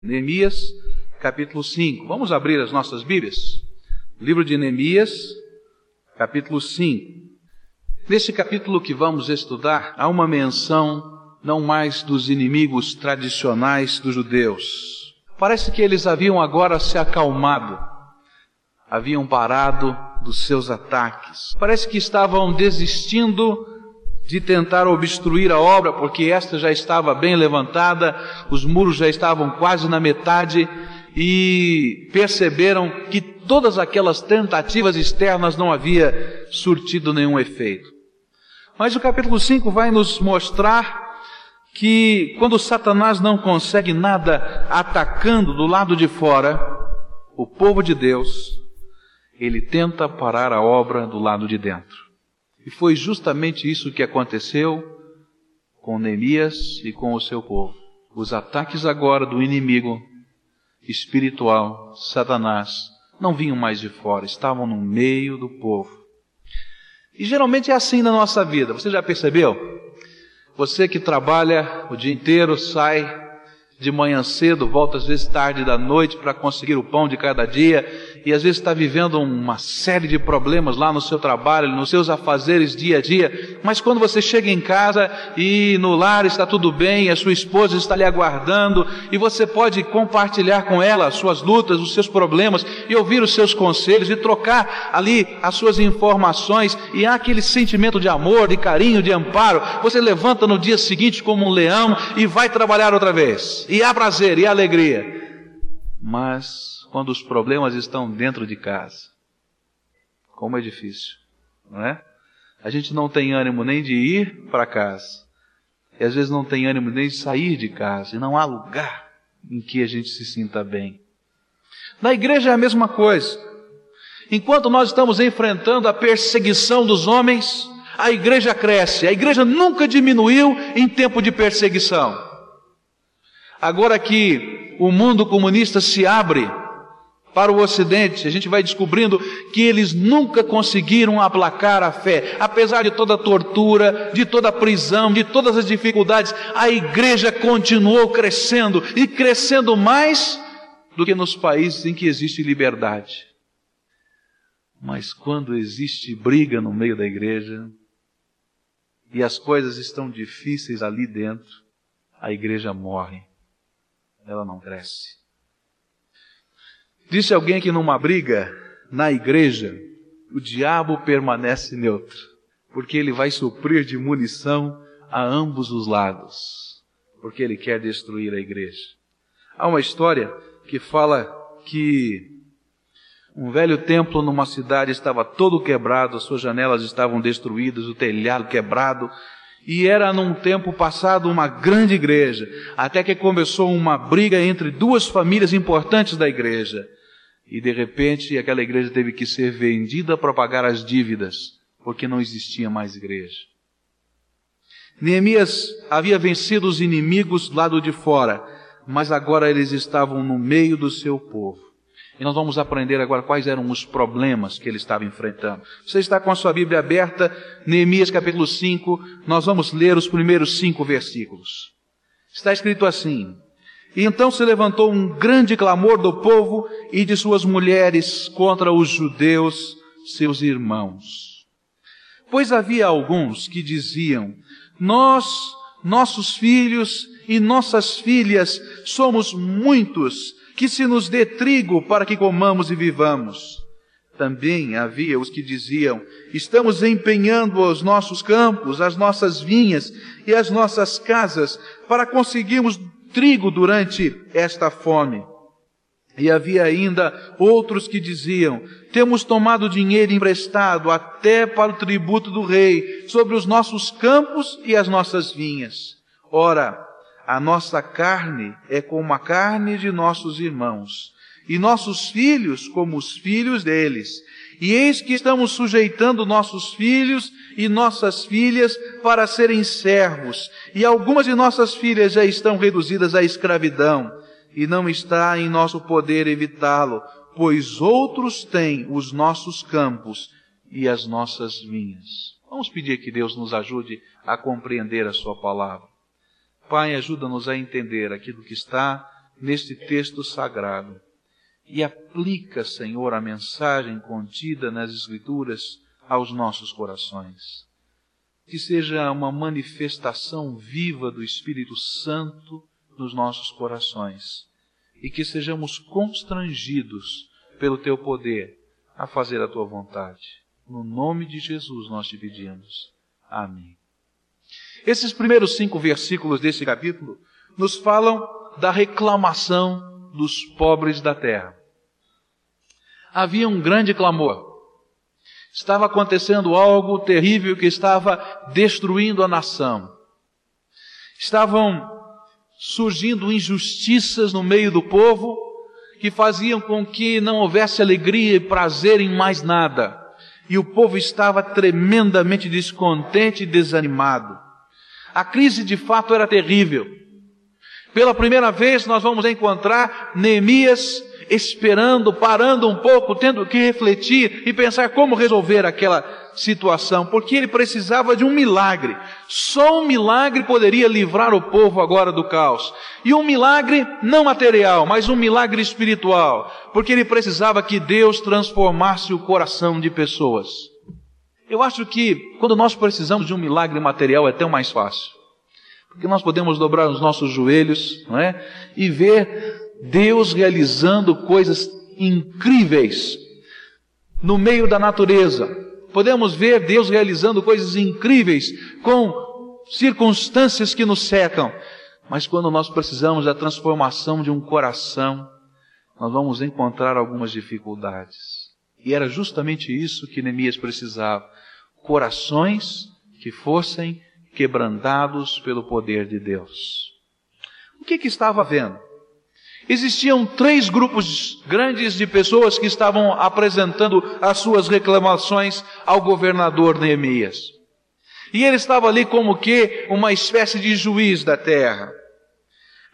Neemias, capítulo 5. Vamos abrir as nossas Bíblias. Livro de Neemias, capítulo 5. Nesse capítulo que vamos estudar, há uma menção não mais dos inimigos tradicionais dos judeus. Parece que eles haviam agora se acalmado, haviam parado dos seus ataques. Parece que estavam desistindo de tentar obstruir a obra, porque esta já estava bem levantada, os muros já estavam quase na metade e perceberam que todas aquelas tentativas externas não havia surtido nenhum efeito. Mas o capítulo 5 vai nos mostrar que quando Satanás não consegue nada atacando do lado de fora, o povo de Deus, ele tenta parar a obra do lado de dentro. E foi justamente isso que aconteceu com Neemias e com o seu povo. Os ataques agora do inimigo espiritual, Satanás, não vinham mais de fora, estavam no meio do povo. E geralmente é assim na nossa vida, você já percebeu? Você que trabalha o dia inteiro, sai de manhã cedo, volta às vezes tarde da noite para conseguir o pão de cada dia, e às vezes está vivendo uma série de problemas lá no seu trabalho, nos seus afazeres dia a dia, mas quando você chega em casa e no lar está tudo bem, a sua esposa está lhe aguardando, e você pode compartilhar com ela as suas lutas, os seus problemas, e ouvir os seus conselhos, e trocar ali as suas informações, e há aquele sentimento de amor, de carinho, de amparo, você levanta no dia seguinte como um leão e vai trabalhar outra vez, e há prazer, e alegria. Mas quando os problemas estão dentro de casa. Como é difícil, não é? A gente não tem ânimo nem de ir para casa. E às vezes não tem ânimo nem de sair de casa. E não há lugar em que a gente se sinta bem. Na igreja é a mesma coisa. Enquanto nós estamos enfrentando a perseguição dos homens, a igreja cresce. A igreja nunca diminuiu em tempo de perseguição. Agora que o mundo comunista se abre para o Ocidente, a gente vai descobrindo que eles nunca conseguiram aplacar a fé, apesar de toda a tortura, de toda a prisão, de todas as dificuldades, a igreja continuou crescendo e crescendo mais do que nos países em que existe liberdade. Mas quando existe briga no meio da igreja e as coisas estão difíceis ali dentro, a igreja morre, ela não cresce. Disse alguém que numa briga na igreja, o diabo permanece neutro, porque ele vai suprir de munição a ambos os lados, porque ele quer destruir a igreja. Há uma história que fala que um velho templo numa cidade estava todo quebrado, as suas janelas estavam destruídas, o telhado quebrado, e era num tempo passado uma grande igreja, até que começou uma briga entre duas famílias importantes da igreja. E de repente aquela igreja teve que ser vendida para pagar as dívidas, porque não existia mais igreja. Neemias havia vencido os inimigos lado de fora, mas agora eles estavam no meio do seu povo. E nós vamos aprender agora quais eram os problemas que ele estava enfrentando. Você está com a sua Bíblia aberta, Neemias capítulo 5, nós vamos ler os primeiros cinco versículos. Está escrito assim: e então se levantou um grande clamor do povo e de suas mulheres contra os judeus, seus irmãos. Pois havia alguns que diziam: Nós, nossos filhos e nossas filhas somos muitos, que se nos dê trigo para que comamos e vivamos. Também havia os que diziam: Estamos empenhando os nossos campos, as nossas vinhas e as nossas casas para conseguirmos trigo durante esta fome. E havia ainda outros que diziam: Temos tomado dinheiro emprestado até para o tributo do rei sobre os nossos campos e as nossas vinhas. Ora, a nossa carne é como a carne de nossos irmãos, e nossos filhos como os filhos deles. E eis que estamos sujeitando nossos filhos e nossas filhas para serem servos, e algumas de nossas filhas já estão reduzidas à escravidão, e não está em nosso poder evitá-lo, pois outros têm os nossos campos e as nossas vinhas. Vamos pedir que Deus nos ajude a compreender a Sua palavra. Pai, ajuda-nos a entender aquilo que está neste texto sagrado e aplica, Senhor, a mensagem contida nas Escrituras aos nossos corações. Que seja uma manifestação viva do Espírito Santo nos nossos corações e que sejamos constrangidos pelo Teu poder a fazer a Tua vontade. No nome de Jesus nós te pedimos. Amém. Esses primeiros cinco versículos desse capítulo nos falam da reclamação dos pobres da terra havia um grande clamor. Estava acontecendo algo terrível que estava destruindo a nação. Estavam surgindo injustiças no meio do povo que faziam com que não houvesse alegria e prazer em mais nada. E o povo estava tremendamente descontente e desanimado. A crise de fato era terrível. Pela primeira vez nós vamos encontrar Neemias esperando, parando um pouco, tendo que refletir e pensar como resolver aquela situação, porque ele precisava de um milagre. Só um milagre poderia livrar o povo agora do caos. E um milagre não material, mas um milagre espiritual, porque ele precisava que Deus transformasse o coração de pessoas. Eu acho que quando nós precisamos de um milagre material é tão mais fácil. Porque nós podemos dobrar os nossos joelhos, não é? E ver Deus realizando coisas incríveis no meio da natureza. Podemos ver Deus realizando coisas incríveis com circunstâncias que nos secam. Mas quando nós precisamos da transformação de um coração, nós vamos encontrar algumas dificuldades. E era justamente isso que Neemias precisava: corações que fossem quebrantados pelo poder de Deus. O que, que estava vendo? Existiam três grupos grandes de pessoas que estavam apresentando as suas reclamações ao governador Neemias. E ele estava ali como que uma espécie de juiz da terra.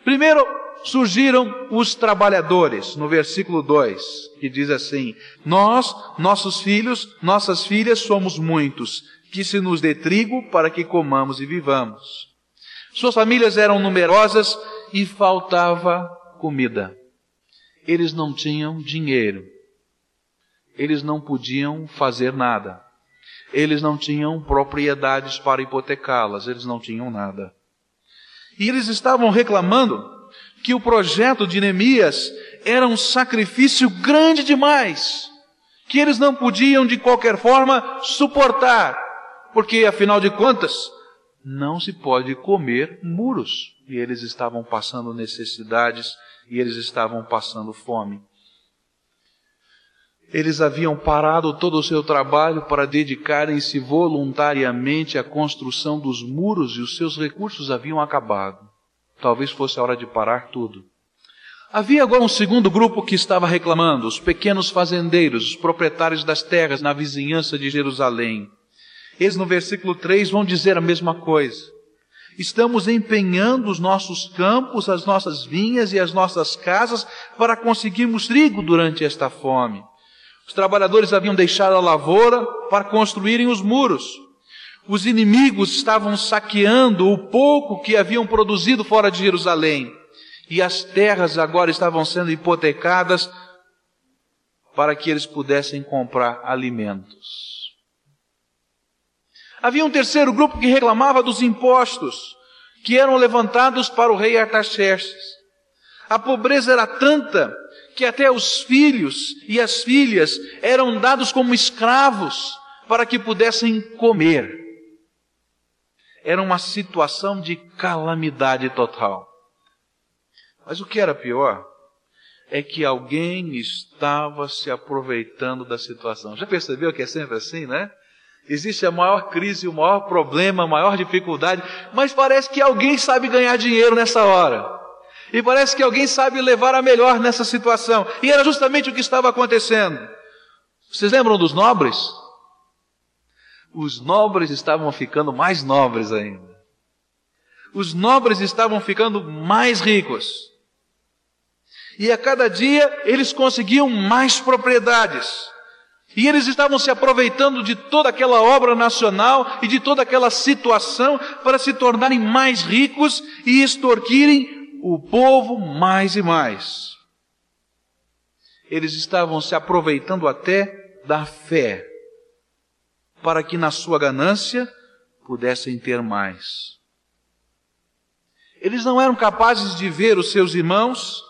Primeiro surgiram os trabalhadores, no versículo 2, que diz assim: Nós, nossos filhos, nossas filhas somos muitos, que se nos dê trigo para que comamos e vivamos. Suas famílias eram numerosas e faltava comida. Eles não tinham dinheiro. Eles não podiam fazer nada. Eles não tinham propriedades para hipotecá-las. Eles não tinham nada. E eles estavam reclamando que o projeto de Neemias era um sacrifício grande demais, que eles não podiam de qualquer forma suportar, porque afinal de contas, não se pode comer muros. E eles estavam passando necessidades e eles estavam passando fome. Eles haviam parado todo o seu trabalho para dedicarem-se voluntariamente à construção dos muros e os seus recursos haviam acabado. Talvez fosse a hora de parar tudo. Havia agora um segundo grupo que estava reclamando, os pequenos fazendeiros, os proprietários das terras na vizinhança de Jerusalém. Eles no versículo 3 vão dizer a mesma coisa. Estamos empenhando os nossos campos, as nossas vinhas e as nossas casas para conseguirmos trigo durante esta fome. Os trabalhadores haviam deixado a lavoura para construírem os muros. Os inimigos estavam saqueando o pouco que haviam produzido fora de Jerusalém. E as terras agora estavam sendo hipotecadas para que eles pudessem comprar alimentos. Havia um terceiro grupo que reclamava dos impostos que eram levantados para o rei Artaxerxes. A pobreza era tanta que até os filhos e as filhas eram dados como escravos para que pudessem comer. Era uma situação de calamidade total. Mas o que era pior é que alguém estava se aproveitando da situação. Já percebeu que é sempre assim, né? Existe a maior crise, o maior problema, a maior dificuldade, mas parece que alguém sabe ganhar dinheiro nessa hora. E parece que alguém sabe levar a melhor nessa situação. E era justamente o que estava acontecendo. Vocês lembram dos nobres? Os nobres estavam ficando mais nobres ainda. Os nobres estavam ficando mais ricos. E a cada dia eles conseguiam mais propriedades. E eles estavam se aproveitando de toda aquela obra nacional e de toda aquela situação para se tornarem mais ricos e extorquirem o povo mais e mais. Eles estavam se aproveitando até da fé, para que na sua ganância pudessem ter mais. Eles não eram capazes de ver os seus irmãos,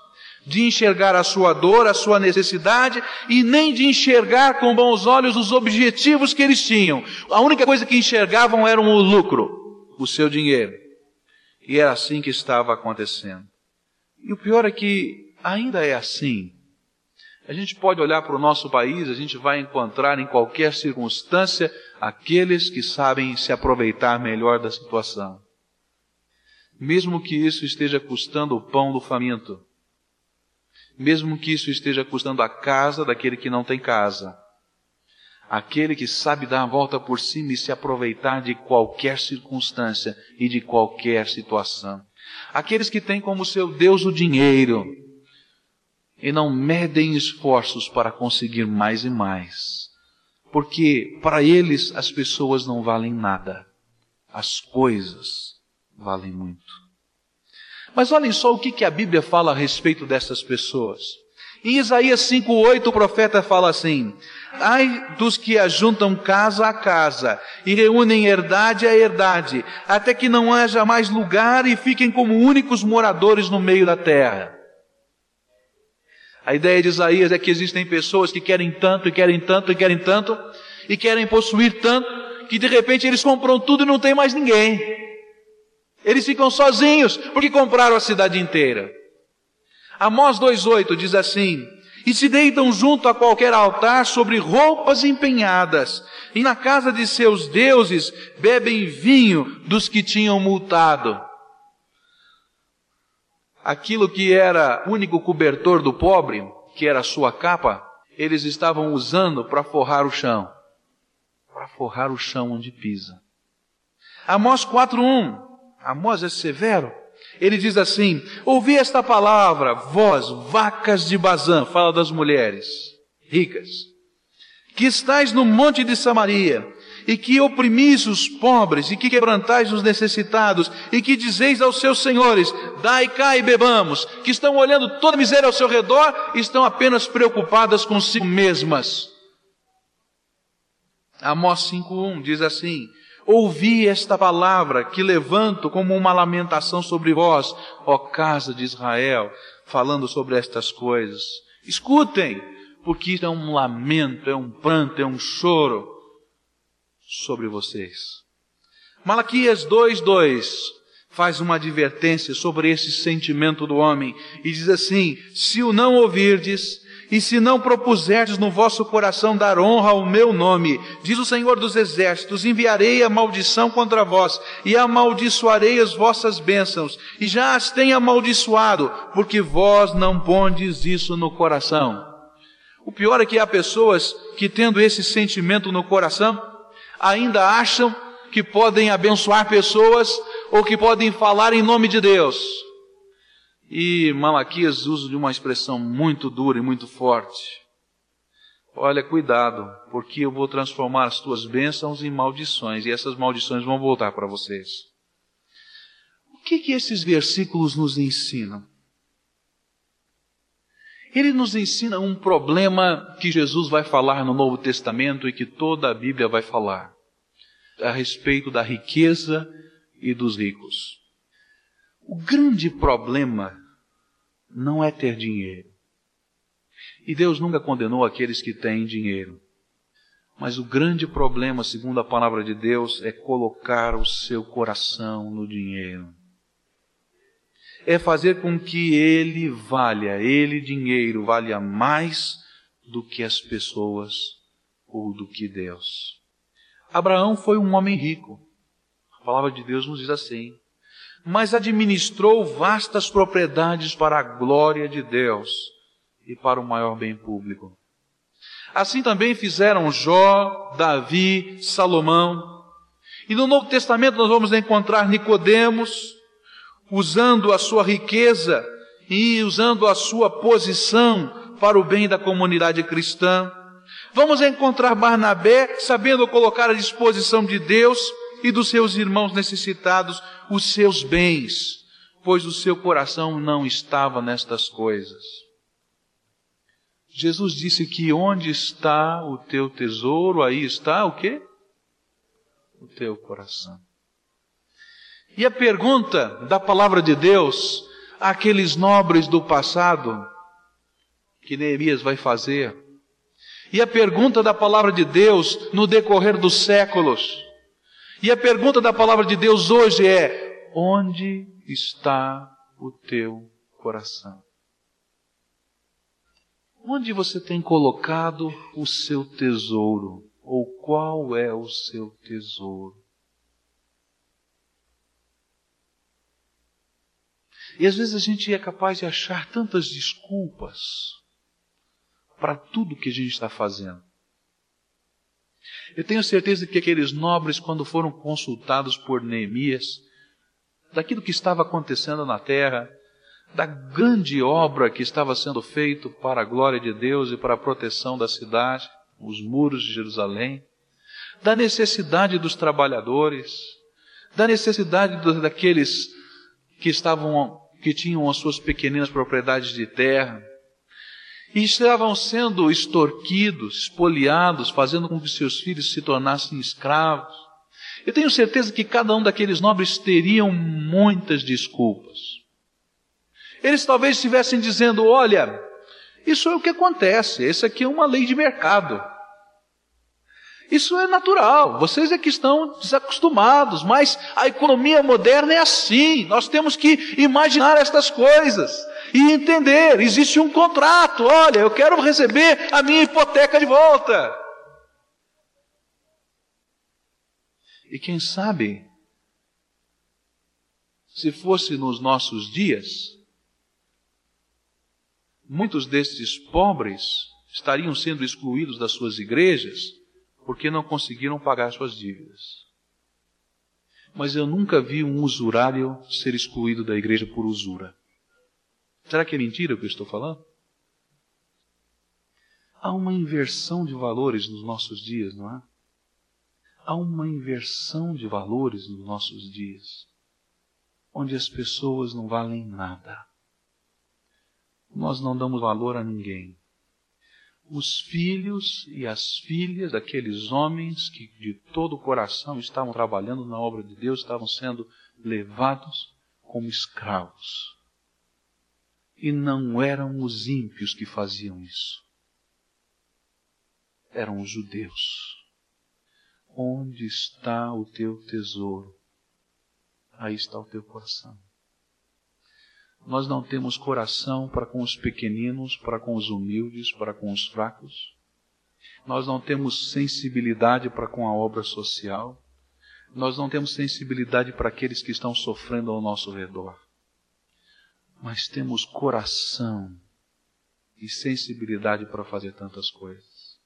de enxergar a sua dor, a sua necessidade e nem de enxergar com bons olhos os objetivos que eles tinham. A única coisa que enxergavam era o lucro, o seu dinheiro. E era assim que estava acontecendo. E o pior é que ainda é assim. A gente pode olhar para o nosso país, a gente vai encontrar em qualquer circunstância aqueles que sabem se aproveitar melhor da situação. Mesmo que isso esteja custando o pão do faminto, mesmo que isso esteja custando a casa daquele que não tem casa. Aquele que sabe dar a volta por cima e se aproveitar de qualquer circunstância e de qualquer situação. Aqueles que têm como seu Deus o dinheiro e não medem esforços para conseguir mais e mais. Porque para eles as pessoas não valem nada. As coisas valem muito. Mas olhem só o que, que a Bíblia fala a respeito dessas pessoas. Em Isaías 5,8 o profeta fala assim: Ai dos que ajuntam casa a casa e reúnem herdade a herdade, até que não haja mais lugar e fiquem como únicos moradores no meio da terra. A ideia de Isaías é que existem pessoas que querem tanto e querem tanto e querem tanto e querem possuir tanto que de repente eles compram tudo e não tem mais ninguém. Eles ficam sozinhos porque compraram a cidade inteira. Amós 2,8 diz assim: E se deitam junto a qualquer altar sobre roupas empenhadas, e na casa de seus deuses bebem vinho dos que tinham multado. Aquilo que era o único cobertor do pobre, que era a sua capa, eles estavam usando para forrar o chão. Para forrar o chão onde pisa. Amós 4,1 Amós é severo. Ele diz assim: Ouvi esta palavra, vós, vacas de Bazã, fala das mulheres ricas, que estáis no monte de Samaria, e que oprimis os pobres, e que quebrantais os necessitados, e que dizeis aos seus senhores: Dai cá e bebamos, que estão olhando toda a miséria ao seu redor estão apenas preocupadas consigo mesmas. Amós 5,1 diz assim: Ouvi esta palavra que levanto como uma lamentação sobre vós, ó casa de Israel, falando sobre estas coisas. Escutem, porque isso é um lamento, é um pranto, é um choro sobre vocês. Malaquias 2:2 faz uma advertência sobre esse sentimento do homem e diz assim: Se o não ouvirdes, e se não propuserdes no vosso coração dar honra ao meu nome, diz o Senhor dos Exércitos, enviarei a maldição contra vós, e amaldiçoarei as vossas bênçãos, e já as tenho amaldiçoado, porque vós não pondes isso no coração. O pior é que há pessoas que, tendo esse sentimento no coração, ainda acham que podem abençoar pessoas ou que podem falar em nome de Deus. E Malaquias usa de uma expressão muito dura e muito forte. Olha, cuidado, porque eu vou transformar as tuas bênçãos em maldições, e essas maldições vão voltar para vocês. O que, que esses versículos nos ensinam? Ele nos ensina um problema que Jesus vai falar no Novo Testamento e que toda a Bíblia vai falar a respeito da riqueza e dos ricos. O grande problema não é ter dinheiro. E Deus nunca condenou aqueles que têm dinheiro. Mas o grande problema, segundo a palavra de Deus, é colocar o seu coração no dinheiro. É fazer com que ele valha, ele dinheiro, valha mais do que as pessoas ou do que Deus. Abraão foi um homem rico. A palavra de Deus nos diz assim mas administrou vastas propriedades para a glória de Deus e para o maior bem público. Assim também fizeram Jó, Davi, Salomão. E no Novo Testamento nós vamos encontrar Nicodemos usando a sua riqueza e usando a sua posição para o bem da comunidade cristã. Vamos encontrar Barnabé sabendo colocar à disposição de Deus e dos seus irmãos necessitados os seus bens, pois o seu coração não estava nestas coisas. Jesus disse que onde está o teu tesouro, aí está o quê? O teu coração. E a pergunta da palavra de Deus àqueles nobres do passado, que Neemias vai fazer, e a pergunta da palavra de Deus no decorrer dos séculos, e a pergunta da palavra de Deus hoje é: onde está o teu coração? Onde você tem colocado o seu tesouro? Ou qual é o seu tesouro? E às vezes a gente é capaz de achar tantas desculpas para tudo que a gente está fazendo. Eu tenho certeza que aqueles nobres, quando foram consultados por Neemias, daquilo que estava acontecendo na terra, da grande obra que estava sendo feita para a glória de Deus e para a proteção da cidade, os muros de Jerusalém, da necessidade dos trabalhadores, da necessidade daqueles que estavam que tinham as suas pequeninas propriedades de terra e estavam sendo extorquidos, espoliados, fazendo com que seus filhos se tornassem escravos. Eu tenho certeza que cada um daqueles nobres teriam muitas desculpas. Eles talvez estivessem dizendo: olha, isso é o que acontece, essa aqui é uma lei de mercado. Isso é natural, vocês é que estão desacostumados, mas a economia moderna é assim. Nós temos que imaginar estas coisas e entender: existe um contrato, olha, eu quero receber a minha hipoteca de volta. E quem sabe, se fosse nos nossos dias, muitos destes pobres estariam sendo excluídos das suas igrejas porque não conseguiram pagar suas dívidas. Mas eu nunca vi um usurário ser excluído da igreja por usura. Será que é mentira o que eu estou falando? Há uma inversão de valores nos nossos dias, não é? Há uma inversão de valores nos nossos dias, onde as pessoas não valem nada. Nós não damos valor a ninguém os filhos e as filhas daqueles homens que de todo o coração estavam trabalhando na obra de Deus, estavam sendo levados como escravos. E não eram os ímpios que faziam isso. Eram os judeus. Onde está o teu tesouro? Aí está o teu coração. Nós não temos coração para com os pequeninos, para com os humildes, para com os fracos. Nós não temos sensibilidade para com a obra social. Nós não temos sensibilidade para aqueles que estão sofrendo ao nosso redor. Mas temos coração e sensibilidade para fazer tantas coisas.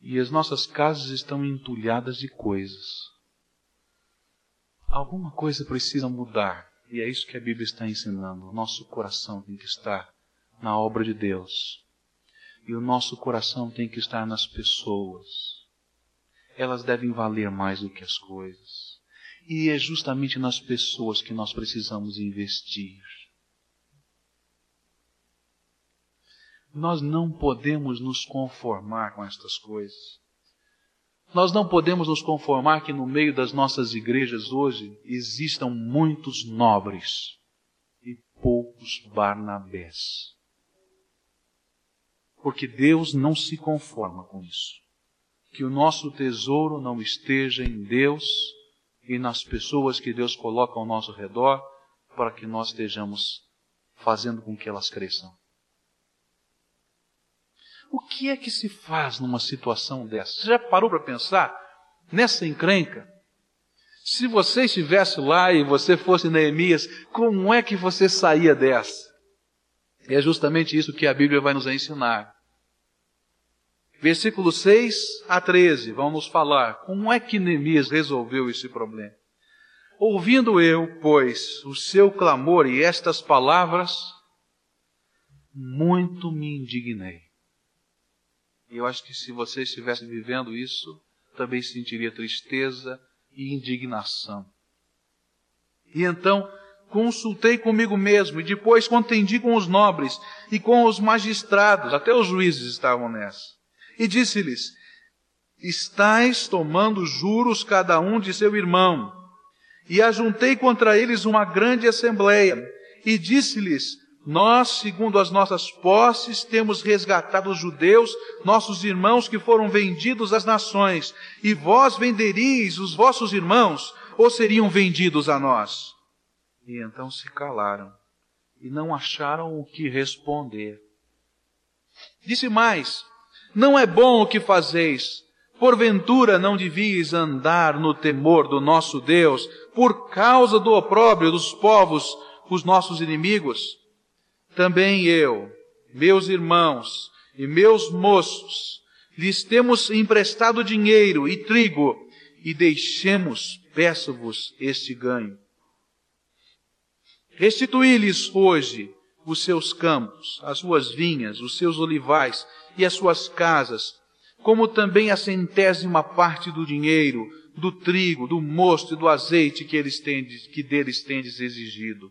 E as nossas casas estão entulhadas de coisas. Alguma coisa precisa mudar e é isso que a Bíblia está ensinando. O nosso coração tem que estar na obra de Deus. E o nosso coração tem que estar nas pessoas. Elas devem valer mais do que as coisas. E é justamente nas pessoas que nós precisamos investir. Nós não podemos nos conformar com estas coisas. Nós não podemos nos conformar que no meio das nossas igrejas hoje existam muitos nobres e poucos Barnabés. Porque Deus não se conforma com isso. Que o nosso tesouro não esteja em Deus e nas pessoas que Deus coloca ao nosso redor para que nós estejamos fazendo com que elas cresçam. O que é que se faz numa situação dessa? Você já parou para pensar nessa encrenca? Se você estivesse lá e você fosse Neemias, como é que você saía dessa? E é justamente isso que a Bíblia vai nos ensinar. Versículo 6 a 13, vamos falar como é que Neemias resolveu esse problema. Ouvindo eu, pois, o seu clamor e estas palavras, muito me indignei. E eu acho que se você estivesse vivendo isso, também sentiria tristeza e indignação. E então, consultei comigo mesmo e depois contendi com os nobres e com os magistrados, até os juízes estavam nessa. E disse-lhes: Estais tomando juros cada um de seu irmão. E ajuntei contra eles uma grande assembleia e disse-lhes: Nós, segundo as nossas posses, temos resgatado os judeus, nossos irmãos que foram vendidos às nações, e vós venderíeis os vossos irmãos, ou seriam vendidos a nós? E então se calaram e não acharam o que responder. Disse mais: Não é bom o que fazeis. Porventura não devias andar no temor do nosso Deus, por causa do opróbrio dos povos, os nossos inimigos? Também eu, meus irmãos e meus moços, lhes temos emprestado dinheiro e trigo, e deixemos, peço-vos, este ganho. Restituí-lhes hoje os seus campos, as suas vinhas, os seus olivais e as suas casas, como também a centésima parte do dinheiro, do trigo, do mosto e do azeite que, eles tendes, que deles tendes exigido.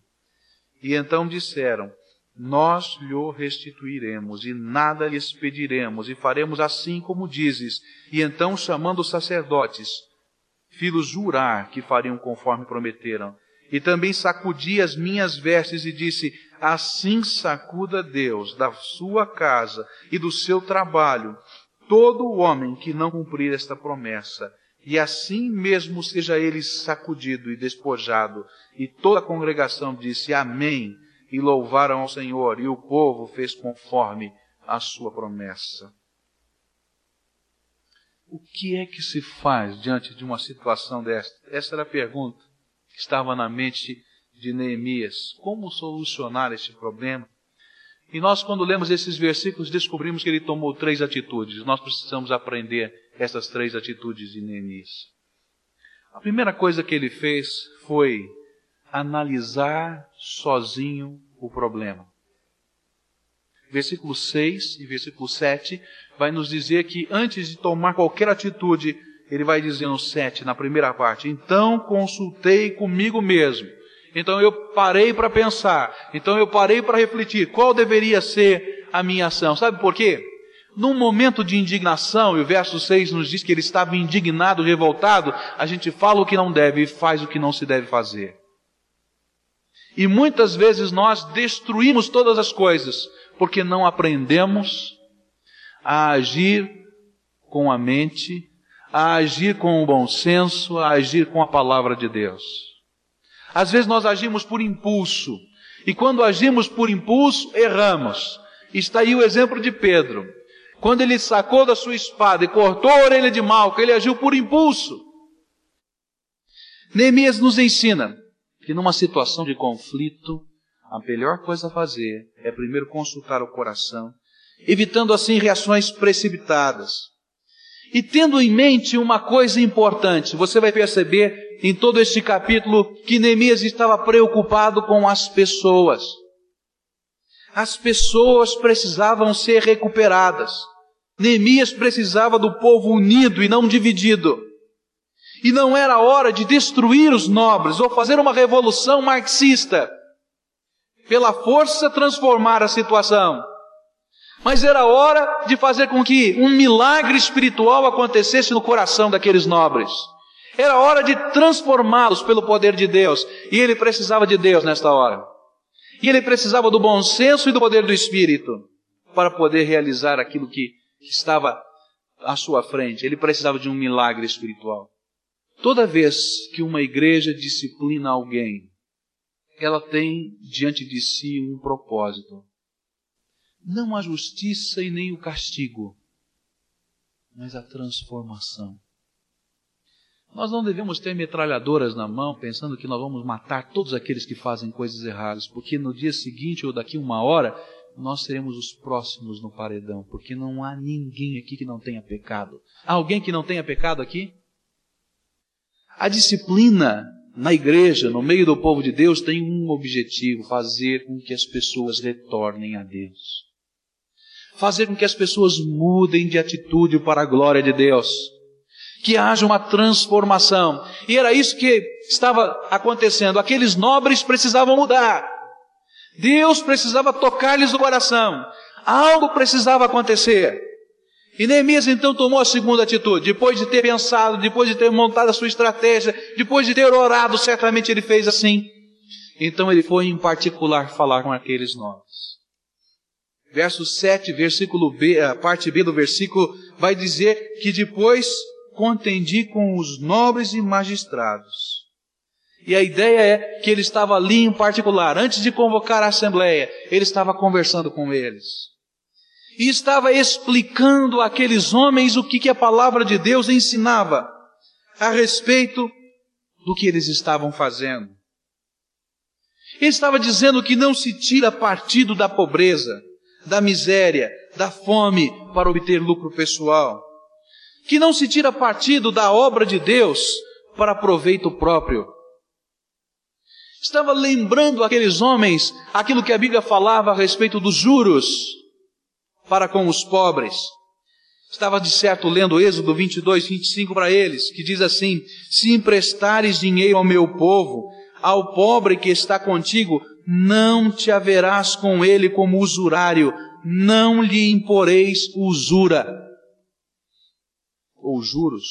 E então disseram, nós lhe restituiremos e nada lhes pediremos e faremos assim como dizes. E então chamando os sacerdotes, filhos jurar que fariam conforme prometeram. E também sacudi as minhas vestes e disse: Assim sacuda Deus da sua casa e do seu trabalho todo o homem que não cumprir esta promessa. E assim mesmo seja ele sacudido e despojado. E toda a congregação disse: Amém. E louvaram ao Senhor. E o povo fez conforme a sua promessa. O que é que se faz diante de uma situação desta? Essa era a pergunta que estava na mente de Neemias. Como solucionar este problema? E nós, quando lemos esses versículos, descobrimos que ele tomou três atitudes. Nós precisamos aprender essas três atitudes de Neemias. A primeira coisa que ele fez foi analisar sozinho o problema. Versículo 6 e versículo 7 vai nos dizer que antes de tomar qualquer atitude, ele vai dizer no 7, na primeira parte, então consultei comigo mesmo. Então eu parei para pensar, então eu parei para refletir qual deveria ser a minha ação. Sabe por quê? Num momento de indignação, e o verso 6 nos diz que ele estava indignado, revoltado, a gente fala o que não deve e faz o que não se deve fazer. E muitas vezes nós destruímos todas as coisas porque não aprendemos a agir com a mente a agir com o bom senso, a agir com a palavra de Deus. Às vezes nós agimos por impulso, e quando agimos por impulso, erramos. Está aí o exemplo de Pedro. Quando ele sacou da sua espada e cortou a orelha de Malco, ele agiu por impulso. Neemias nos ensina que numa situação de conflito, a melhor coisa a fazer é primeiro consultar o coração, evitando assim reações precipitadas. E tendo em mente uma coisa importante, você vai perceber em todo este capítulo que Neemias estava preocupado com as pessoas. As pessoas precisavam ser recuperadas. Neemias precisava do povo unido e não dividido. E não era hora de destruir os nobres ou fazer uma revolução marxista. Pela força transformar a situação. Mas era hora de fazer com que um milagre espiritual acontecesse no coração daqueles nobres. Era hora de transformá-los pelo poder de Deus. E ele precisava de Deus nesta hora. E ele precisava do bom senso e do poder do Espírito para poder realizar aquilo que estava à sua frente. Ele precisava de um milagre espiritual. Toda vez que uma igreja disciplina alguém, ela tem diante de si um propósito não a justiça e nem o castigo, mas a transformação. Nós não devemos ter metralhadoras na mão pensando que nós vamos matar todos aqueles que fazem coisas erradas, porque no dia seguinte ou daqui uma hora nós seremos os próximos no paredão, porque não há ninguém aqui que não tenha pecado. Há alguém que não tenha pecado aqui? A disciplina na igreja, no meio do povo de Deus, tem um objetivo: fazer com que as pessoas retornem a Deus fazer com que as pessoas mudem de atitude para a glória de Deus. que haja uma transformação. E era isso que estava acontecendo. Aqueles nobres precisavam mudar. Deus precisava tocar-lhes o coração. Algo precisava acontecer. E Neemias então tomou a segunda atitude. Depois de ter pensado, depois de ter montado a sua estratégia, depois de ter orado, certamente ele fez assim. Então ele foi em particular falar com aqueles nobres. Verso 7, versículo B, a parte B do versículo, vai dizer que depois contendi com os nobres e magistrados. E a ideia é que ele estava ali em particular, antes de convocar a assembleia, ele estava conversando com eles. E estava explicando àqueles homens o que, que a palavra de Deus ensinava a respeito do que eles estavam fazendo. Ele estava dizendo que não se tira partido da pobreza, da miséria, da fome para obter lucro pessoal. Que não se tira partido da obra de Deus para proveito próprio. Estava lembrando aqueles homens aquilo que a Bíblia falava a respeito dos juros para com os pobres. Estava de certo lendo Êxodo 22, 25 para eles, que diz assim: Se emprestares dinheiro ao meu povo, ao pobre que está contigo, não te haverás com ele como usurário, não lhe imporeis usura ou juros.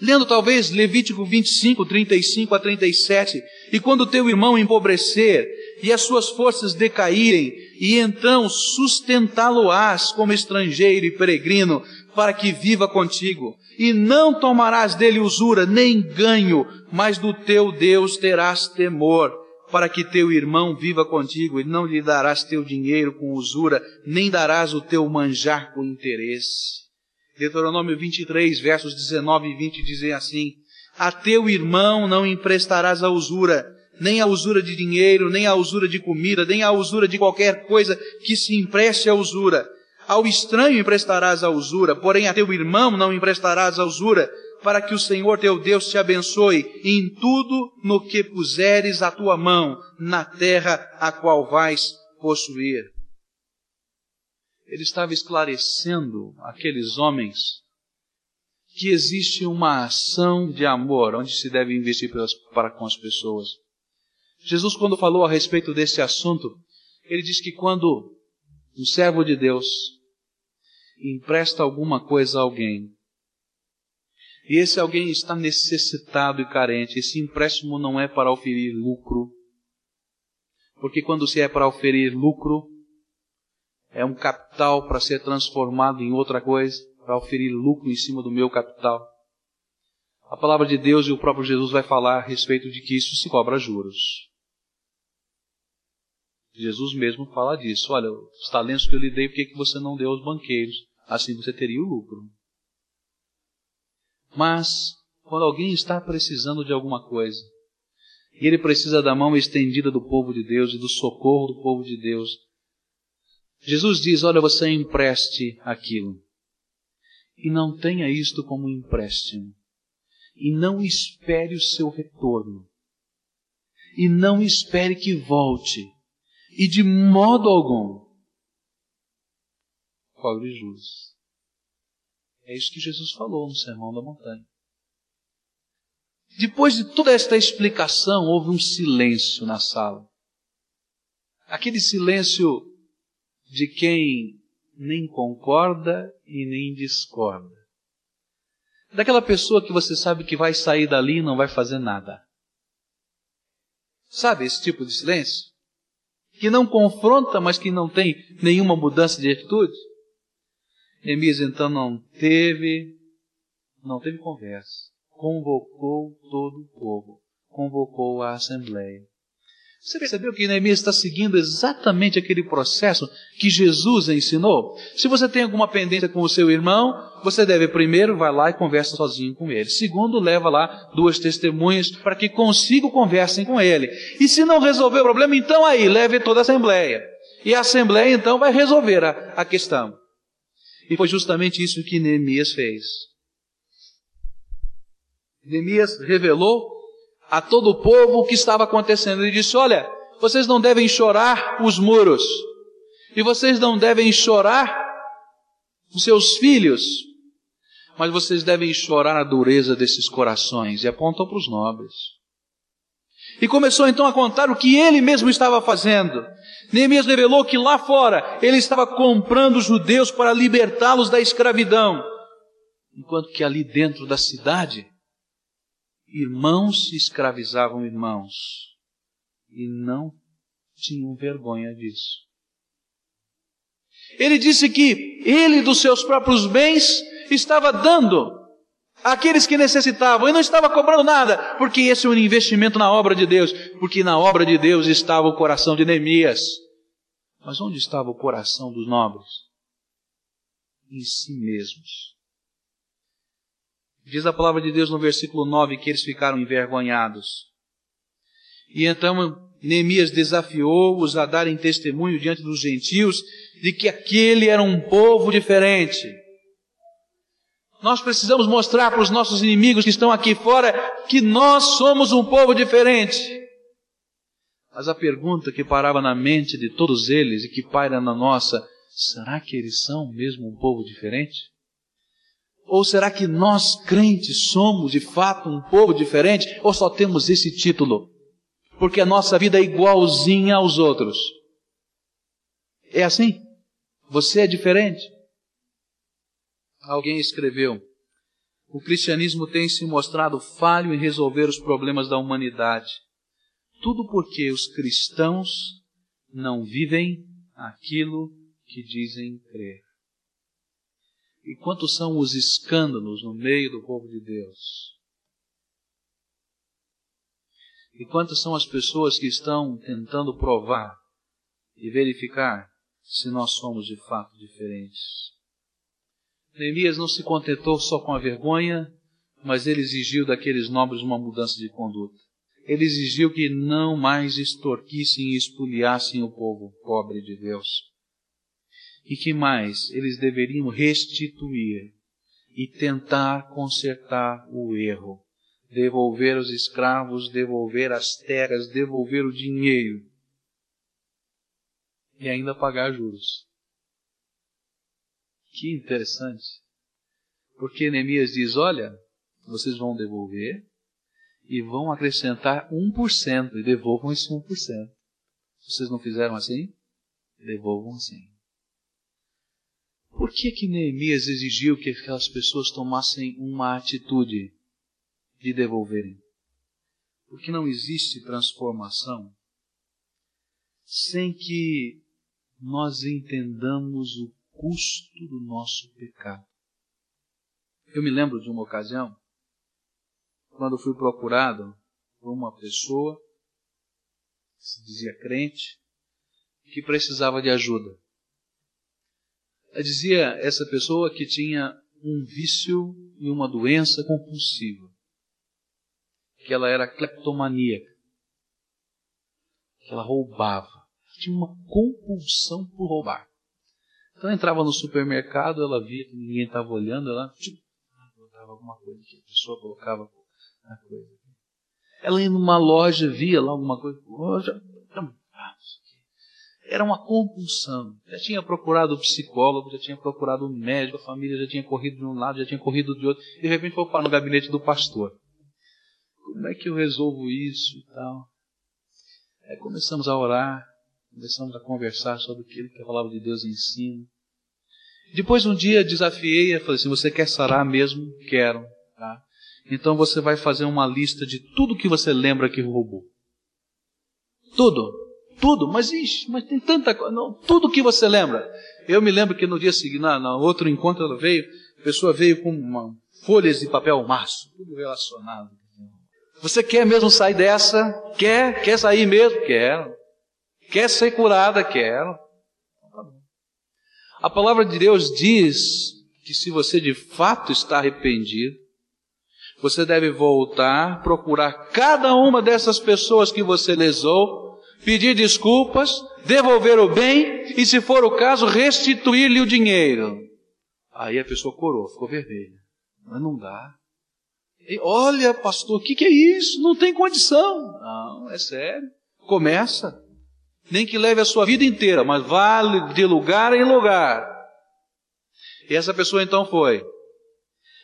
Lendo talvez Levítico 25, 35 a 37, e quando teu irmão empobrecer e as suas forças decaírem, e então sustentá-lo-ás como estrangeiro e peregrino, para que viva contigo. E não tomarás dele usura, nem ganho, mas do teu Deus terás temor, para que teu irmão viva contigo, e não lhe darás teu dinheiro com usura, nem darás o teu manjar com interesse. Deuteronômio 23, versos 19 e 20 dizem assim: A teu irmão não emprestarás a usura, nem a usura de dinheiro, nem a usura de comida, nem a usura de qualquer coisa que se empreste a usura ao estranho emprestarás a usura, porém a teu irmão não emprestarás a usura, para que o Senhor teu Deus te abençoe em tudo no que puseres a tua mão na terra a qual vais possuir. Ele estava esclarecendo aqueles homens que existe uma ação de amor onde se deve investir para com as pessoas. Jesus, quando falou a respeito desse assunto, ele diz que quando um servo de Deus empresta alguma coisa a alguém, e esse alguém está necessitado e carente, esse empréstimo não é para oferir lucro, porque quando se é para oferir lucro, é um capital para ser transformado em outra coisa, para oferir lucro em cima do meu capital. A palavra de Deus e o próprio Jesus vai falar a respeito de que isso se cobra juros. Jesus mesmo fala disso. Olha, os talentos que eu lhe dei, por que você não deu aos banqueiros? Assim você teria o lucro. Mas, quando alguém está precisando de alguma coisa, e ele precisa da mão estendida do povo de Deus e do socorro do povo de Deus, Jesus diz: Olha, você empreste aquilo. E não tenha isto como empréstimo. E não espere o seu retorno. E não espere que volte e de modo algum cobre juros. É isso que Jesus falou no Sermão da Montanha. Depois de toda esta explicação, houve um silêncio na sala. Aquele silêncio de quem nem concorda e nem discorda. Daquela pessoa que você sabe que vai sair dali e não vai fazer nada. Sabe esse tipo de silêncio? que não confronta, mas que não tem nenhuma mudança de atitude? Neemias então não teve, não teve conversa. Convocou todo o povo, convocou a assembleia. Você percebeu que Neemias está seguindo exatamente aquele processo que Jesus ensinou? Se você tem alguma pendência com o seu irmão, você deve primeiro vai lá e conversa sozinho com ele. Segundo, leva lá duas testemunhas para que consigo conversem com ele. E se não resolver o problema, então aí leve toda a assembleia. E a assembleia então vai resolver a, a questão. E foi justamente isso que Neemias fez. Neemias revelou a todo o povo o que estava acontecendo. Ele disse: Olha, vocês não devem chorar os muros, e vocês não devem chorar os seus filhos, mas vocês devem chorar a dureza desses corações. E apontam para os nobres. E começou então a contar o que ele mesmo estava fazendo. Neemias revelou que lá fora ele estava comprando judeus para libertá-los da escravidão, enquanto que ali dentro da cidade, irmãos escravizavam irmãos e não tinham vergonha disso. Ele disse que ele dos seus próprios bens estava dando àqueles que necessitavam e não estava cobrando nada, porque esse é um investimento na obra de Deus, porque na obra de Deus estava o coração de Neemias. Mas onde estava o coração dos nobres? Em si mesmos. Diz a palavra de Deus no versículo 9 que eles ficaram envergonhados. E então Neemias desafiou-os a darem testemunho diante dos gentios de que aquele era um povo diferente. Nós precisamos mostrar para os nossos inimigos que estão aqui fora que nós somos um povo diferente. Mas a pergunta que parava na mente de todos eles e que paira na nossa, será que eles são mesmo um povo diferente? Ou será que nós crentes somos de fato um povo diferente? Ou só temos esse título? Porque a nossa vida é igualzinha aos outros. É assim? Você é diferente? Alguém escreveu: O cristianismo tem se mostrado falho em resolver os problemas da humanidade. Tudo porque os cristãos não vivem aquilo que dizem crer. E quantos são os escândalos no meio do povo de Deus? E quantas são as pessoas que estão tentando provar e verificar se nós somos de fato diferentes? Neemias não se contentou só com a vergonha, mas ele exigiu daqueles nobres uma mudança de conduta. Ele exigiu que não mais extorquissem e espoliassem o povo pobre de Deus. E que mais eles deveriam restituir e tentar consertar o erro, devolver os escravos, devolver as terras, devolver o dinheiro e ainda pagar juros. Que interessante. Porque Neemias diz: olha, vocês vão devolver e vão acrescentar 1% e devolvam esse 1%. Vocês não fizeram assim? Devolvam assim. Por que que Neemias exigiu que aquelas pessoas tomassem uma atitude de devolverem? Porque não existe transformação sem que nós entendamos o custo do nosso pecado. Eu me lembro de uma ocasião, quando fui procurado por uma pessoa, que se dizia crente, que precisava de ajuda. Eu dizia essa pessoa que tinha um vício e uma doença compulsiva, que ela era cleptomaníaca, que ela roubava, tinha uma compulsão por roubar. Então entrava no supermercado, ela via que ninguém estava olhando, ela tipo, colocava alguma coisa aqui, a pessoa colocava a coisa. Ela ia numa loja, via lá alguma coisa, loja, era uma compulsão. Já tinha procurado o psicólogo, já tinha procurado o médico, a família já tinha corrido de um lado, já tinha corrido de outro, e de repente foi para no gabinete do pastor. Como é que eu resolvo isso e tal? Aí começamos a orar, Começamos a conversar sobre aquilo que a palavra de Deus ensina. Depois um dia desafiei e falei assim: Você quer sarar mesmo? Quero. Tá? Então você vai fazer uma lista de tudo que você lembra que roubou. Tudo. Tudo. Mas ixi, mas tem tanta coisa. Não, tudo que você lembra. Eu me lembro que no dia seguinte, na, na outro encontro, ela veio, a pessoa veio com uma, folhas de papel maço, tudo relacionado. Você quer mesmo sair dessa? Quer? Quer sair mesmo? Quero. Quer ser curada? Quero. A palavra de Deus diz que se você de fato está arrependido, você deve voltar, procurar cada uma dessas pessoas que você lesou, pedir desculpas, devolver o bem e, se for o caso, restituir-lhe o dinheiro. Aí a pessoa corou, ficou vermelha. Mas não dá. E, Olha, pastor, o que, que é isso? Não tem condição. Não, é sério. Começa nem que leve a sua vida inteira, mas vale de lugar em lugar. E essa pessoa então foi.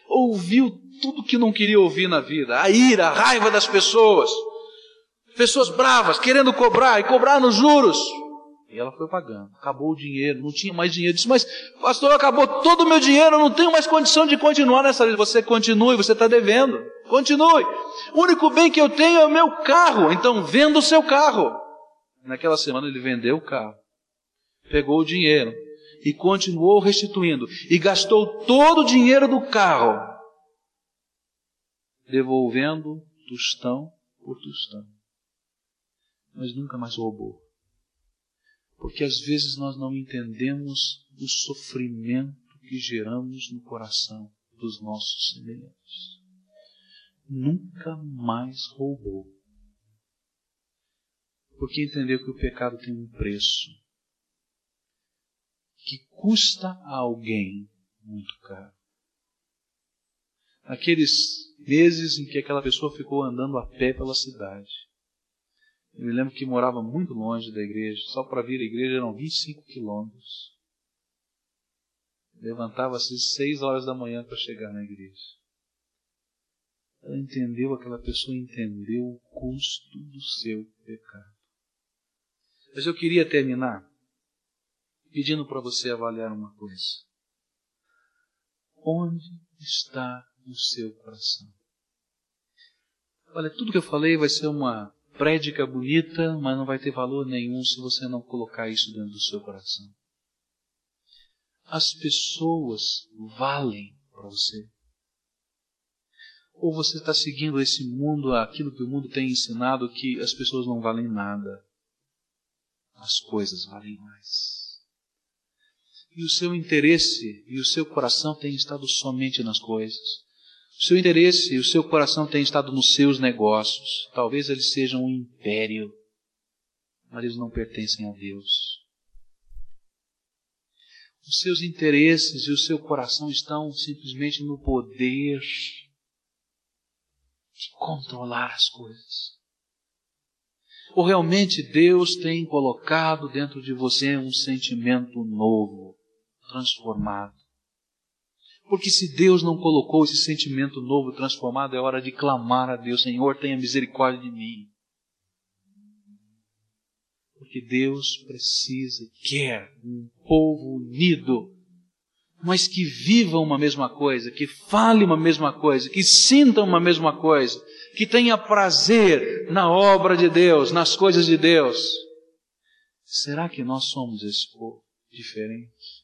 ouviu tudo que não queria ouvir na vida: a ira, a raiva das pessoas, pessoas bravas querendo cobrar e cobrar nos juros. E ela foi pagando. Acabou o dinheiro, não tinha mais dinheiro. Disse, mas pastor, acabou todo o meu dinheiro, eu não tenho mais condição de continuar nessa vida. Você continue, você está devendo. Continue. O único bem que eu tenho é o meu carro. Então venda o seu carro. Naquela semana ele vendeu o carro. Pegou o dinheiro e continuou restituindo. E gastou todo o dinheiro do carro. Devolvendo tostão por tostão. Mas nunca mais roubou porque às vezes nós não entendemos o sofrimento que geramos no coração dos nossos semelhantes. Nunca mais roubou. Porque entendeu que o pecado tem um preço que custa a alguém muito caro. Aqueles meses em que aquela pessoa ficou andando a pé pela cidade, eu me lembro que morava muito longe da igreja, só para vir à igreja eram 25 quilômetros. Levantava-se seis horas da manhã para chegar na igreja. Ela entendeu, aquela pessoa entendeu o custo do seu pecado. Mas eu queria terminar pedindo para você avaliar uma coisa. Onde está o seu coração? Olha, tudo que eu falei vai ser uma prédica bonita, mas não vai ter valor nenhum se você não colocar isso dentro do seu coração. As pessoas valem para você. Ou você está seguindo esse mundo, aquilo que o mundo tem ensinado, que as pessoas não valem nada. As coisas valem mais. E o seu interesse e o seu coração têm estado somente nas coisas. O seu interesse e o seu coração tem estado nos seus negócios. Talvez eles sejam um império, mas eles não pertencem a Deus. Os seus interesses e o seu coração estão simplesmente no poder de controlar as coisas. Ou realmente Deus tem colocado dentro de você um sentimento novo, transformado. Porque se Deus não colocou esse sentimento novo, transformado, é hora de clamar a Deus: Senhor, tenha misericórdia de mim. Porque Deus precisa, quer um povo unido, mas que viva uma mesma coisa, que fale uma mesma coisa, que sinta uma mesma coisa, que tenha prazer na obra de Deus, nas coisas de Deus. Será que nós somos esse povo diferente?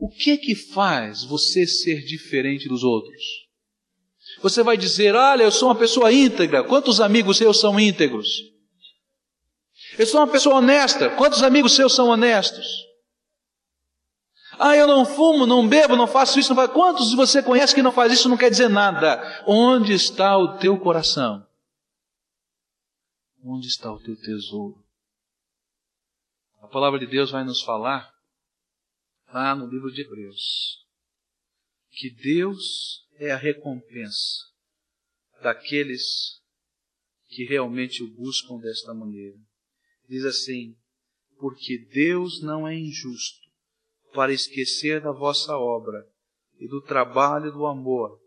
O que que faz você ser diferente dos outros? Você vai dizer, olha, eu sou uma pessoa íntegra. Quantos amigos seus são íntegros? Eu sou uma pessoa honesta. Quantos amigos seus são honestos? Ah, eu não fumo, não bebo, não faço isso, não faço. Quantos você conhece que não faz isso? Não quer dizer nada. Onde está o teu coração? Onde está o teu tesouro? A palavra de Deus vai nos falar lá no livro de Hebreus, que Deus é a recompensa daqueles que realmente o buscam desta maneira. Diz assim: Porque Deus não é injusto para esquecer da vossa obra e do trabalho do amor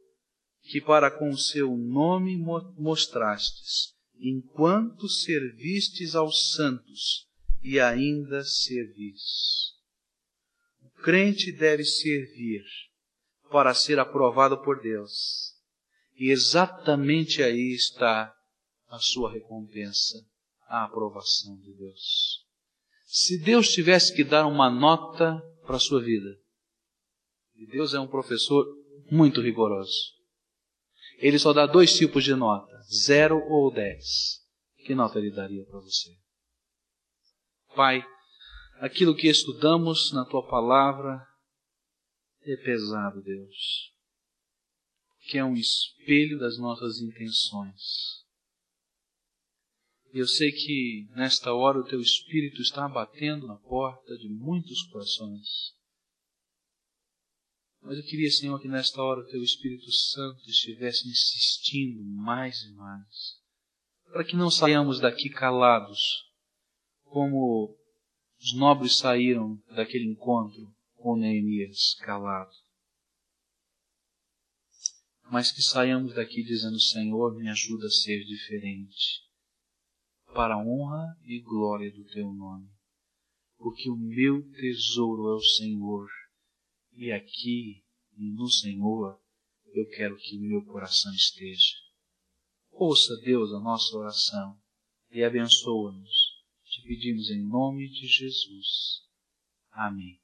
que para com o seu nome mostrastes, enquanto servistes aos santos e ainda servis crente deve servir para ser aprovado por Deus. E exatamente aí está a sua recompensa, a aprovação de Deus. Se Deus tivesse que dar uma nota para a sua vida, e Deus é um professor muito rigoroso, ele só dá dois tipos de nota, zero ou dez. Que nota ele daria para você? Pai, aquilo que estudamos na tua palavra é pesado, Deus, que é um espelho das nossas intenções. E eu sei que nesta hora o teu Espírito está batendo na porta de muitos corações. Mas eu queria, Senhor, que nesta hora o teu Espírito Santo estivesse insistindo mais e mais, para que não saiamos daqui calados, como os nobres saíram daquele encontro com Neemias calado. mas que saiamos daqui dizendo: Senhor, me ajuda a ser diferente, para a honra e glória do Teu nome, porque o meu tesouro é o Senhor, e aqui no Senhor eu quero que o meu coração esteja. Ouça, Deus, a nossa oração e abençoa-nos. Te pedimos em nome de Jesus. Amém.